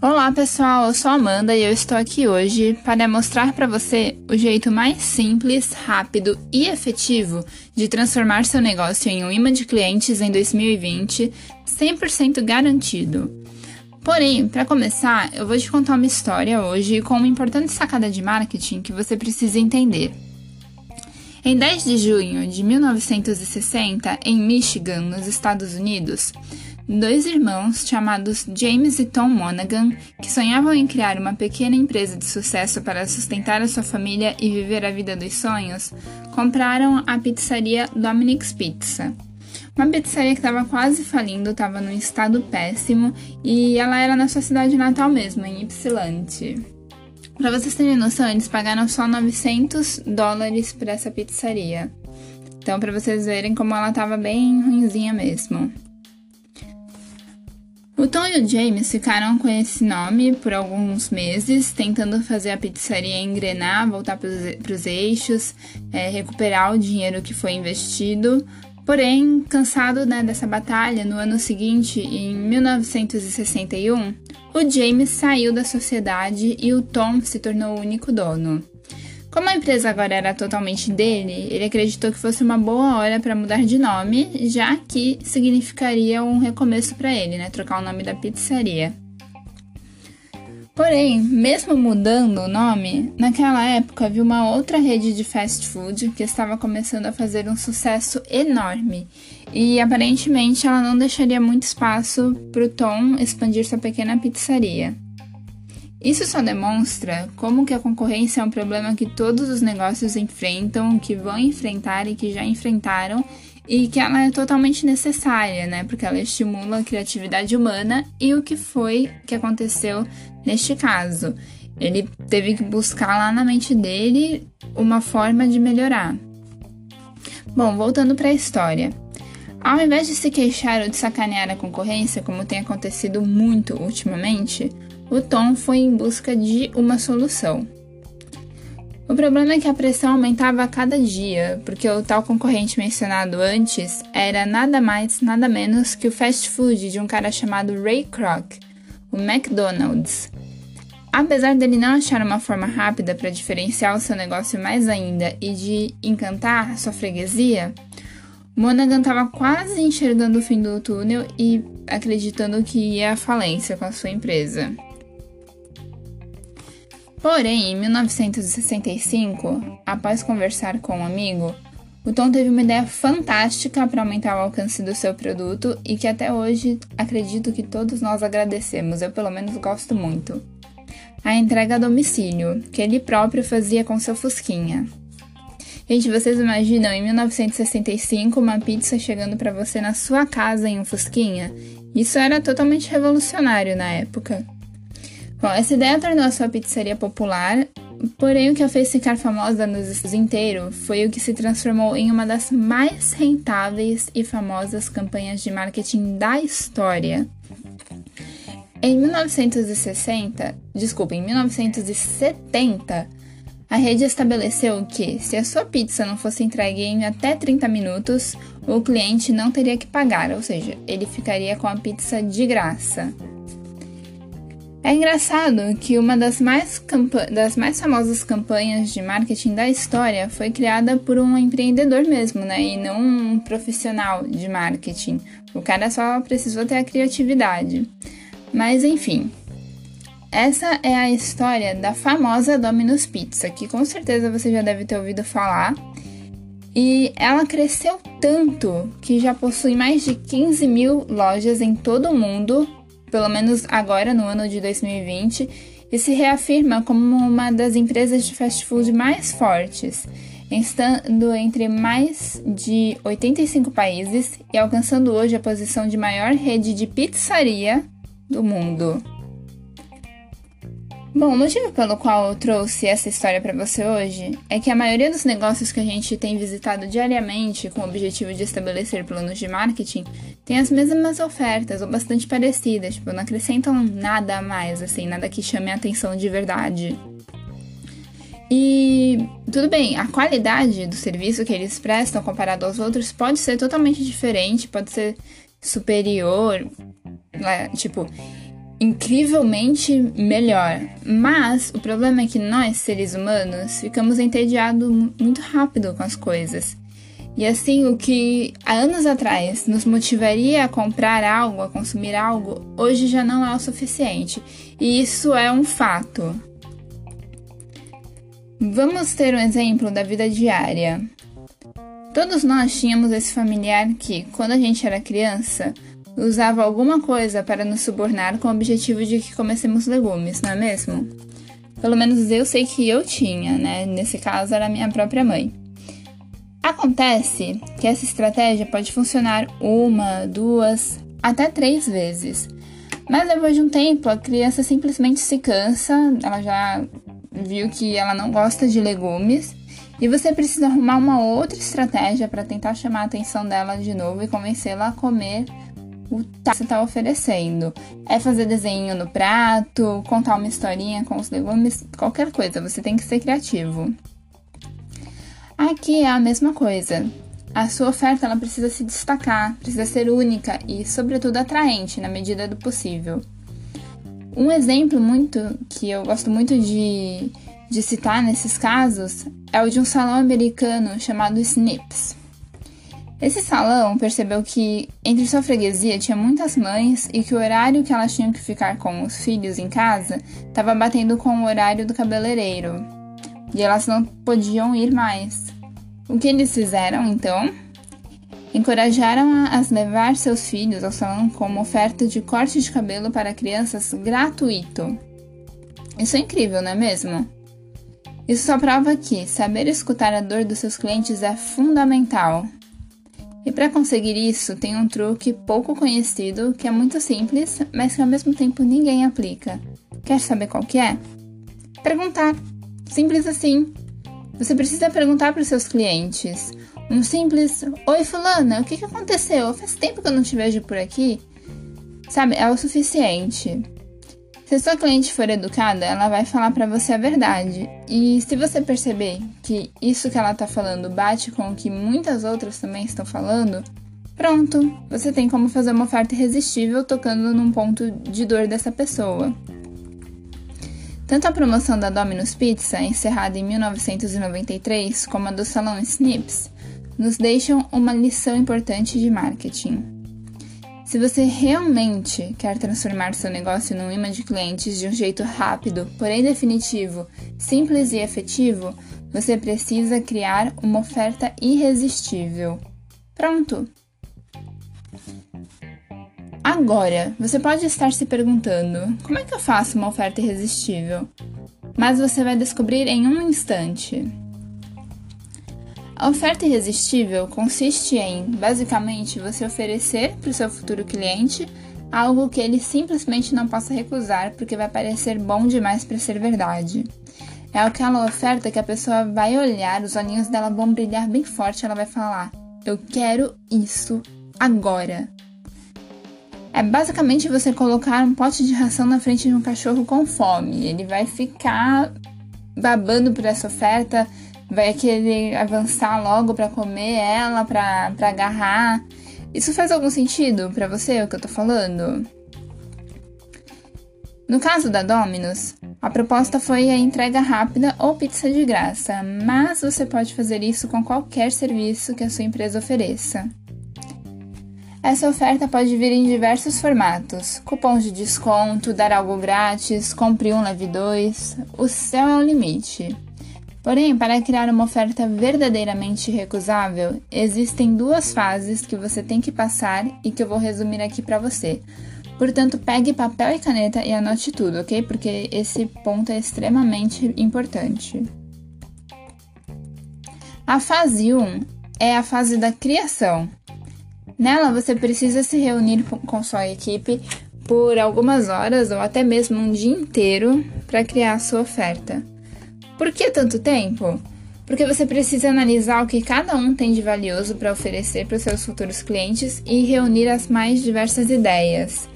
Olá pessoal, eu sou Amanda e eu estou aqui hoje para mostrar para você o jeito mais simples, rápido e efetivo de transformar seu negócio em um imã de clientes em 2020, 100% garantido. Porém, para começar, eu vou te contar uma história hoje com uma importante sacada de marketing que você precisa entender. Em 10 de junho de 1960, em Michigan, nos Estados Unidos, dois irmãos chamados James e Tom Monaghan, que sonhavam em criar uma pequena empresa de sucesso para sustentar a sua família e viver a vida dos sonhos, compraram a pizzaria Dominic's Pizza. Uma pizzaria que estava quase falindo, estava num estado péssimo e ela era na sua cidade natal mesmo, em Ypsilanti. Para vocês terem noção, eles pagaram só 900 dólares por essa pizzaria. Então, para vocês verem como ela estava bem ruinzinha mesmo. O Tom e o James ficaram com esse nome por alguns meses, tentando fazer a pizzaria engrenar, voltar para os eixos, é, recuperar o dinheiro que foi investido. Porém, cansado né, dessa batalha, no ano seguinte, em 1961, o James saiu da sociedade e o Tom se tornou o único dono. Como a empresa agora era totalmente dele, ele acreditou que fosse uma boa hora para mudar de nome, já que significaria um recomeço para ele, né? Trocar o nome da pizzaria. Porém, mesmo mudando o nome, naquela época havia uma outra rede de fast food que estava começando a fazer um sucesso enorme e aparentemente ela não deixaria muito espaço para o Tom expandir sua pequena pizzaria. Isso só demonstra como que a concorrência é um problema que todos os negócios enfrentam, que vão enfrentar e que já enfrentaram e que ela é totalmente necessária, né? Porque ela estimula a criatividade humana e o que foi que aconteceu neste caso. Ele teve que buscar lá na mente dele uma forma de melhorar. Bom, voltando para a história. Ao invés de se queixar ou de sacanear a concorrência, como tem acontecido muito ultimamente, o Tom foi em busca de uma solução. O problema é que a pressão aumentava a cada dia, porque o tal concorrente mencionado antes era nada mais, nada menos que o fast food de um cara chamado Ray Kroc, o McDonald's. Apesar dele não achar uma forma rápida para diferenciar o seu negócio mais ainda e de encantar sua freguesia, Monaghan estava quase enxergando o fim do túnel e acreditando que ia à falência com a sua empresa. Porém, em 1965, após conversar com um amigo, o Tom teve uma ideia fantástica para aumentar o alcance do seu produto e que até hoje acredito que todos nós agradecemos, eu pelo menos gosto muito. A entrega a domicílio, que ele próprio fazia com seu Fusquinha. Gente, vocês imaginam em 1965 uma pizza chegando para você na sua casa em um Fusquinha? Isso era totalmente revolucionário na época. Bom, essa ideia tornou a sua pizzaria popular, porém o que a fez ficar famosa nos Estados inteiro foi o que se transformou em uma das mais rentáveis e famosas campanhas de marketing da história. Em 1960, desculpa, em 1970, a rede estabeleceu que, se a sua pizza não fosse entregue em até 30 minutos, o cliente não teria que pagar, ou seja, ele ficaria com a pizza de graça. É engraçado que uma das mais, das mais famosas campanhas de marketing da história foi criada por um empreendedor mesmo, né? E não um profissional de marketing. O cara só precisou ter a criatividade. Mas enfim, essa é a história da famosa Domino's Pizza, que com certeza você já deve ter ouvido falar. E ela cresceu tanto que já possui mais de 15 mil lojas em todo o mundo pelo menos agora no ano de 2020, e se reafirma como uma das empresas de fast food mais fortes, estando entre mais de 85 países e alcançando hoje a posição de maior rede de pizzaria do mundo. Bom, o motivo pelo qual eu trouxe essa história para você hoje é que a maioria dos negócios que a gente tem visitado diariamente com o objetivo de estabelecer planos de marketing tem as mesmas ofertas ou bastante parecidas, tipo, não acrescentam nada a mais, assim, nada que chame a atenção de verdade. E tudo bem, a qualidade do serviço que eles prestam comparado aos outros pode ser totalmente diferente, pode ser superior, né, tipo, incrivelmente melhor. Mas o problema é que nós, seres humanos, ficamos entediados muito rápido com as coisas. E assim, o que há anos atrás nos motivaria a comprar algo, a consumir algo, hoje já não é o suficiente. E isso é um fato. Vamos ter um exemplo da vida diária. Todos nós tínhamos esse familiar que, quando a gente era criança, usava alguma coisa para nos subornar com o objetivo de que comecemos legumes, não é mesmo? Pelo menos eu sei que eu tinha, né? Nesse caso era minha própria mãe. Acontece que essa estratégia pode funcionar uma, duas, até três vezes. Mas depois de um tempo, a criança simplesmente se cansa, ela já viu que ela não gosta de legumes e você precisa arrumar uma outra estratégia para tentar chamar a atenção dela de novo e convencê-la a comer o você está oferecendo. É fazer desenho no prato, contar uma historinha com os legumes, qualquer coisa, você tem que ser criativo. Aqui é a mesma coisa. A sua oferta ela precisa se destacar, precisa ser única e, sobretudo, atraente na medida do possível. Um exemplo muito que eu gosto muito de, de citar nesses casos é o de um salão americano chamado Snips. Esse salão percebeu que entre sua freguesia tinha muitas mães e que o horário que elas tinham que ficar com os filhos em casa estava batendo com o horário do cabeleireiro e elas não podiam ir mais. O que eles fizeram então? encorajaram a levar seus filhos ao salão como oferta de corte de cabelo para crianças gratuito. Isso é incrível, não é mesmo? Isso só prova que saber escutar a dor dos seus clientes é fundamental. E para conseguir isso, tem um truque pouco conhecido que é muito simples, mas que ao mesmo tempo ninguém aplica. Quer saber qual que é? Perguntar. Simples assim. Você precisa perguntar para os seus clientes um simples Oi, Fulana, o que, que aconteceu? Faz tempo que eu não te vejo por aqui. Sabe, é o suficiente. Se a sua cliente for educada, ela vai falar para você a verdade. E se você perceber que isso que ela tá falando bate com o que muitas outras também estão falando, pronto, você tem como fazer uma oferta irresistível tocando num ponto de dor dessa pessoa. Tanto a promoção da Domino's Pizza, encerrada em 1993, como a do Salão Snips, nos deixam uma lição importante de marketing. Se você realmente quer transformar seu negócio num imã de clientes de um jeito rápido, porém definitivo, simples e efetivo, você precisa criar uma oferta irresistível. Pronto! Agora, você pode estar se perguntando: como é que eu faço uma oferta irresistível? Mas você vai descobrir em um instante. A oferta irresistível consiste em, basicamente, você oferecer para o seu futuro cliente algo que ele simplesmente não possa recusar porque vai parecer bom demais para ser verdade. É aquela oferta que a pessoa vai olhar, os olhinhos dela vão brilhar bem forte, ela vai falar: "Eu quero isso agora". É basicamente você colocar um pote de ração na frente de um cachorro com fome. Ele vai ficar babando por essa oferta, vai querer avançar logo para comer ela, para agarrar. Isso faz algum sentido para você, o que eu tô falando? No caso da Domino's, a proposta foi a entrega rápida ou pizza de graça, mas você pode fazer isso com qualquer serviço que a sua empresa ofereça. Essa oferta pode vir em diversos formatos: cupons de desconto, dar algo grátis, compre um, leve dois. O céu é o limite. Porém, para criar uma oferta verdadeiramente recusável, existem duas fases que você tem que passar e que eu vou resumir aqui para você. Portanto, pegue papel e caneta e anote tudo, ok? Porque esse ponto é extremamente importante. A fase 1 é a fase da criação. Nela, você precisa se reunir com sua equipe por algumas horas ou até mesmo um dia inteiro para criar a sua oferta. Por que tanto tempo? Porque você precisa analisar o que cada um tem de valioso para oferecer para os seus futuros clientes e reunir as mais diversas ideias.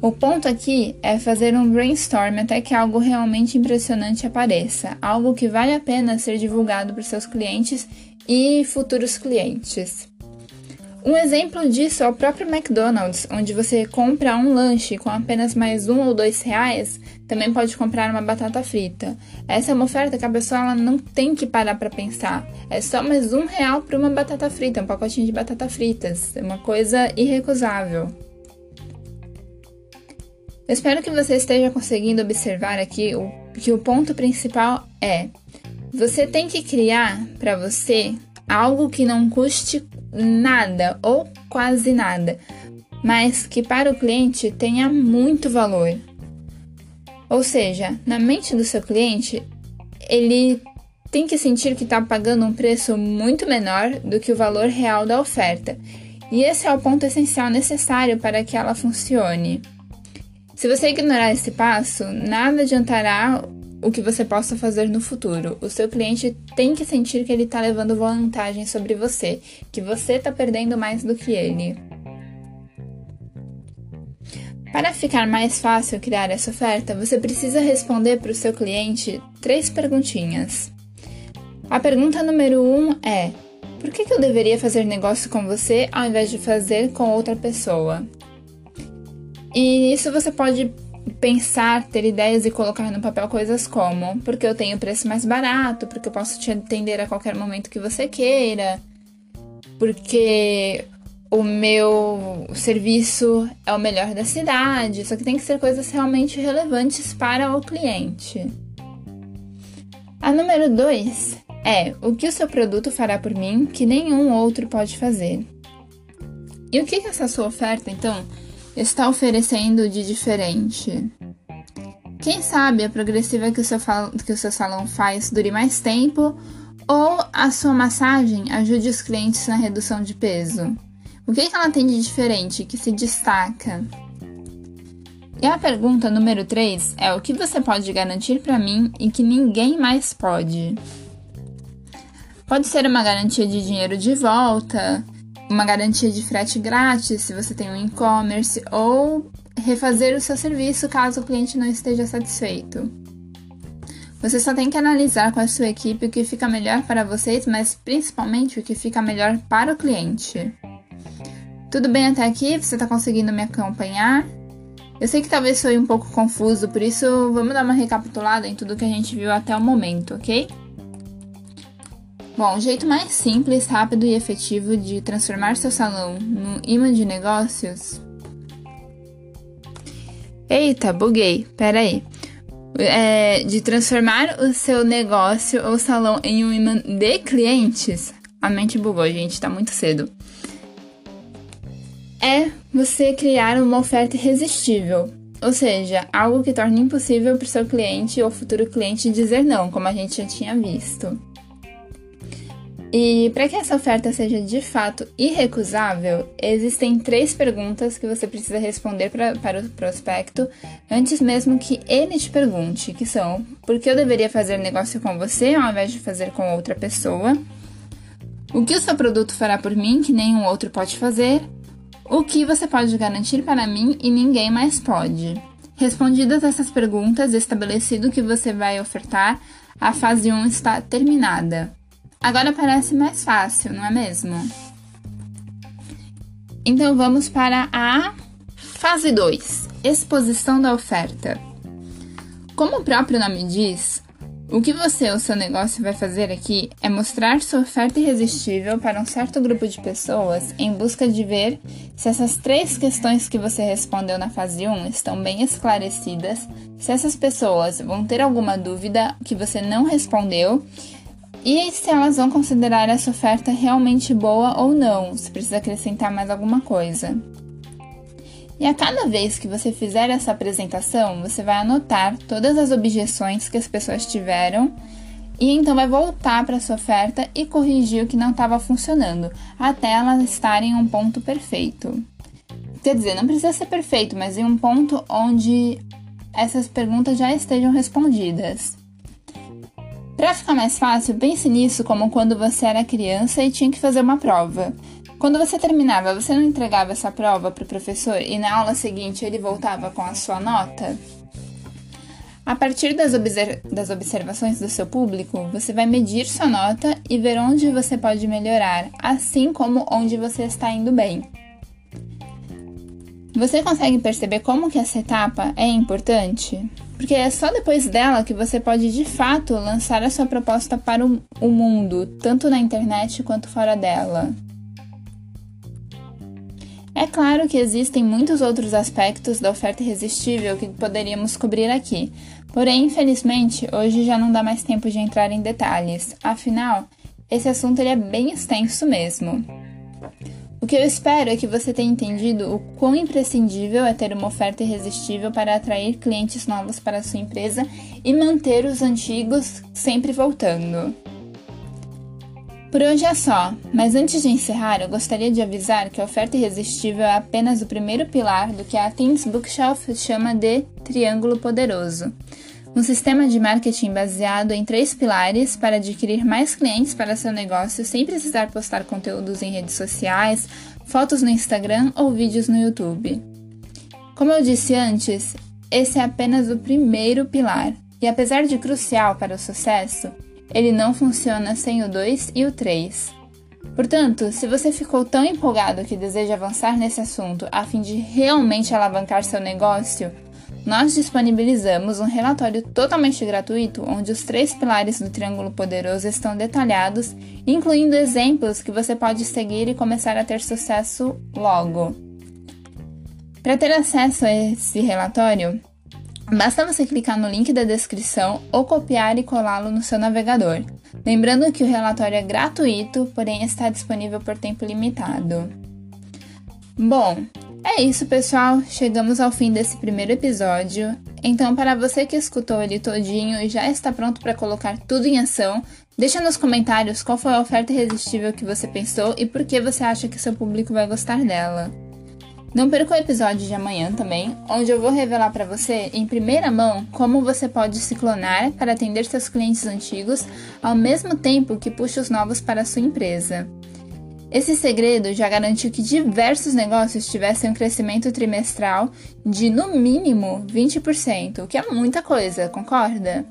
O ponto aqui é fazer um brainstorm até que algo realmente impressionante apareça, algo que vale a pena ser divulgado para seus clientes e futuros clientes. Um exemplo disso é o próprio McDonald's, onde você compra um lanche com apenas mais um ou dois reais, também pode comprar uma batata frita. Essa é uma oferta que a pessoa ela não tem que parar para pensar. É só mais um real para uma batata frita, um pacotinho de batata fritas. É uma coisa irrecusável. Eu espero que você esteja conseguindo observar aqui o, que o ponto principal é: você tem que criar para você algo que não custe nada ou quase nada, mas que para o cliente tenha muito valor. Ou seja, na mente do seu cliente, ele tem que sentir que está pagando um preço muito menor do que o valor real da oferta. E esse é o ponto essencial necessário para que ela funcione. Se você ignorar esse passo, nada adiantará o que você possa fazer no futuro. O seu cliente tem que sentir que ele está levando vantagem sobre você, que você está perdendo mais do que ele. Para ficar mais fácil criar essa oferta, você precisa responder para o seu cliente três perguntinhas. A pergunta número um é: por que, eu deveria fazer negócio com você ao invés de fazer com outra pessoa? E isso você pode pensar, ter ideias e colocar no papel coisas como: porque eu tenho preço mais barato, porque eu posso te atender a qualquer momento que você queira, porque o meu serviço é o melhor da cidade. Só que tem que ser coisas realmente relevantes para o cliente. A número 2 é o que o seu produto fará por mim que nenhum outro pode fazer. E o que, que essa sua oferta, então, está oferecendo de diferente? Quem sabe a progressiva que o, seu, que o seu salão faz dure mais tempo ou a sua massagem ajude os clientes na redução de peso? O que, que ela tem de diferente que se destaca? E a pergunta número 3 é o que você pode garantir para mim e que ninguém mais pode? Pode ser uma garantia de dinheiro de volta, uma garantia de frete grátis se você tem um e-commerce ou refazer o seu serviço caso o cliente não esteja satisfeito. Você só tem que analisar com a sua equipe o que fica melhor para vocês, mas principalmente o que fica melhor para o cliente. Tudo bem até aqui? Você está conseguindo me acompanhar? Eu sei que talvez foi um pouco confuso, por isso vamos dar uma recapitulada em tudo que a gente viu até o momento, ok? Bom, o jeito mais simples, rápido e efetivo de transformar seu salão num imã de negócios. Eita, buguei, pera aí. É, de transformar o seu negócio ou salão em um imã de clientes. A mente bugou, gente, tá muito cedo. É você criar uma oferta irresistível. Ou seja, algo que torne impossível para o seu cliente ou futuro cliente dizer não, como a gente já tinha visto. E para que essa oferta seja de fato irrecusável, existem três perguntas que você precisa responder pra, para o prospecto antes mesmo que ele te pergunte, que são: por que eu deveria fazer negócio com você ao invés de fazer com outra pessoa? O que o seu produto fará por mim que nenhum outro pode fazer? O que você pode garantir para mim e ninguém mais pode? Respondidas essas perguntas, estabelecido o que você vai ofertar, a fase 1 está terminada. Agora parece mais fácil, não é mesmo? Então vamos para a fase 2: exposição da oferta. Como o próprio nome diz, o que você ou seu negócio vai fazer aqui é mostrar sua oferta irresistível para um certo grupo de pessoas em busca de ver se essas três questões que você respondeu na fase 1 estão bem esclarecidas, se essas pessoas vão ter alguma dúvida que você não respondeu e se elas vão considerar essa oferta realmente boa ou não, se precisa acrescentar mais alguma coisa. E a cada vez que você fizer essa apresentação, você vai anotar todas as objeções que as pessoas tiveram e então vai voltar para sua oferta e corrigir o que não estava funcionando, até elas estarem em um ponto perfeito. Quer dizer, não precisa ser perfeito, mas em um ponto onde essas perguntas já estejam respondidas. Para ficar mais fácil, pense nisso como quando você era criança e tinha que fazer uma prova. Quando você terminava, você não entregava essa prova para o professor e na aula seguinte ele voltava com a sua nota? A partir das, das, observações do seu público, você vai medir sua nota e ver onde você pode melhorar, assim como onde você está indo bem. Você consegue perceber como que essa etapa é importante? Porque é só depois dela que você pode de fato lançar a sua proposta para o, mundo, tanto na internet quanto fora dela. É claro que existem muitos outros aspectos da oferta irresistível que poderíamos cobrir aqui, porém, infelizmente, hoje já não dá mais tempo de entrar em detalhes, afinal, esse assunto ele é bem extenso mesmo. O que eu espero é que você tenha entendido o quão imprescindível é ter uma oferta irresistível para atrair clientes novos para a sua empresa e manter os antigos sempre voltando. Por hoje é só, mas antes de encerrar, eu gostaria de avisar que a oferta irresistível é apenas o primeiro pilar do que a Teams Bookshelf chama de Triângulo Poderoso. Um sistema de marketing baseado em três pilares para adquirir mais clientes para seu negócio sem precisar postar conteúdos em redes sociais, fotos no Instagram ou vídeos no YouTube. Como eu disse antes, esse é apenas o primeiro pilar, e apesar de crucial para o sucesso, ele não funciona sem o 2 e o 3. Portanto, se você ficou tão empolgado que deseja avançar nesse assunto a fim de realmente alavancar seu negócio, nós disponibilizamos um relatório totalmente gratuito onde os três pilares do Triângulo Poderoso estão detalhados, incluindo exemplos que você pode seguir e começar a ter sucesso logo. Para ter acesso a esse relatório, Basta você clicar no link da descrição ou copiar e colá-lo no seu navegador. Lembrando que o relatório é gratuito, porém está disponível por tempo limitado. Bom, é isso, pessoal. Chegamos ao fim desse primeiro episódio. Então, para você que escutou ele todinho e já está pronto para colocar tudo em ação, deixa nos comentários qual foi a oferta irresistível que você pensou e por que você acha que seu público vai gostar dela. Não perca o episódio de amanhã também, onde eu vou revelar para você em primeira mão como você pode se clonar para atender seus clientes antigos ao mesmo tempo que puxa os novos para a sua empresa. Esse segredo já garantiu que diversos negócios tivessem um crescimento trimestral de no mínimo 20%, o que é muita coisa, concorda?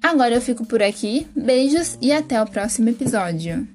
Agora eu fico por aqui, beijos e até o próximo episódio.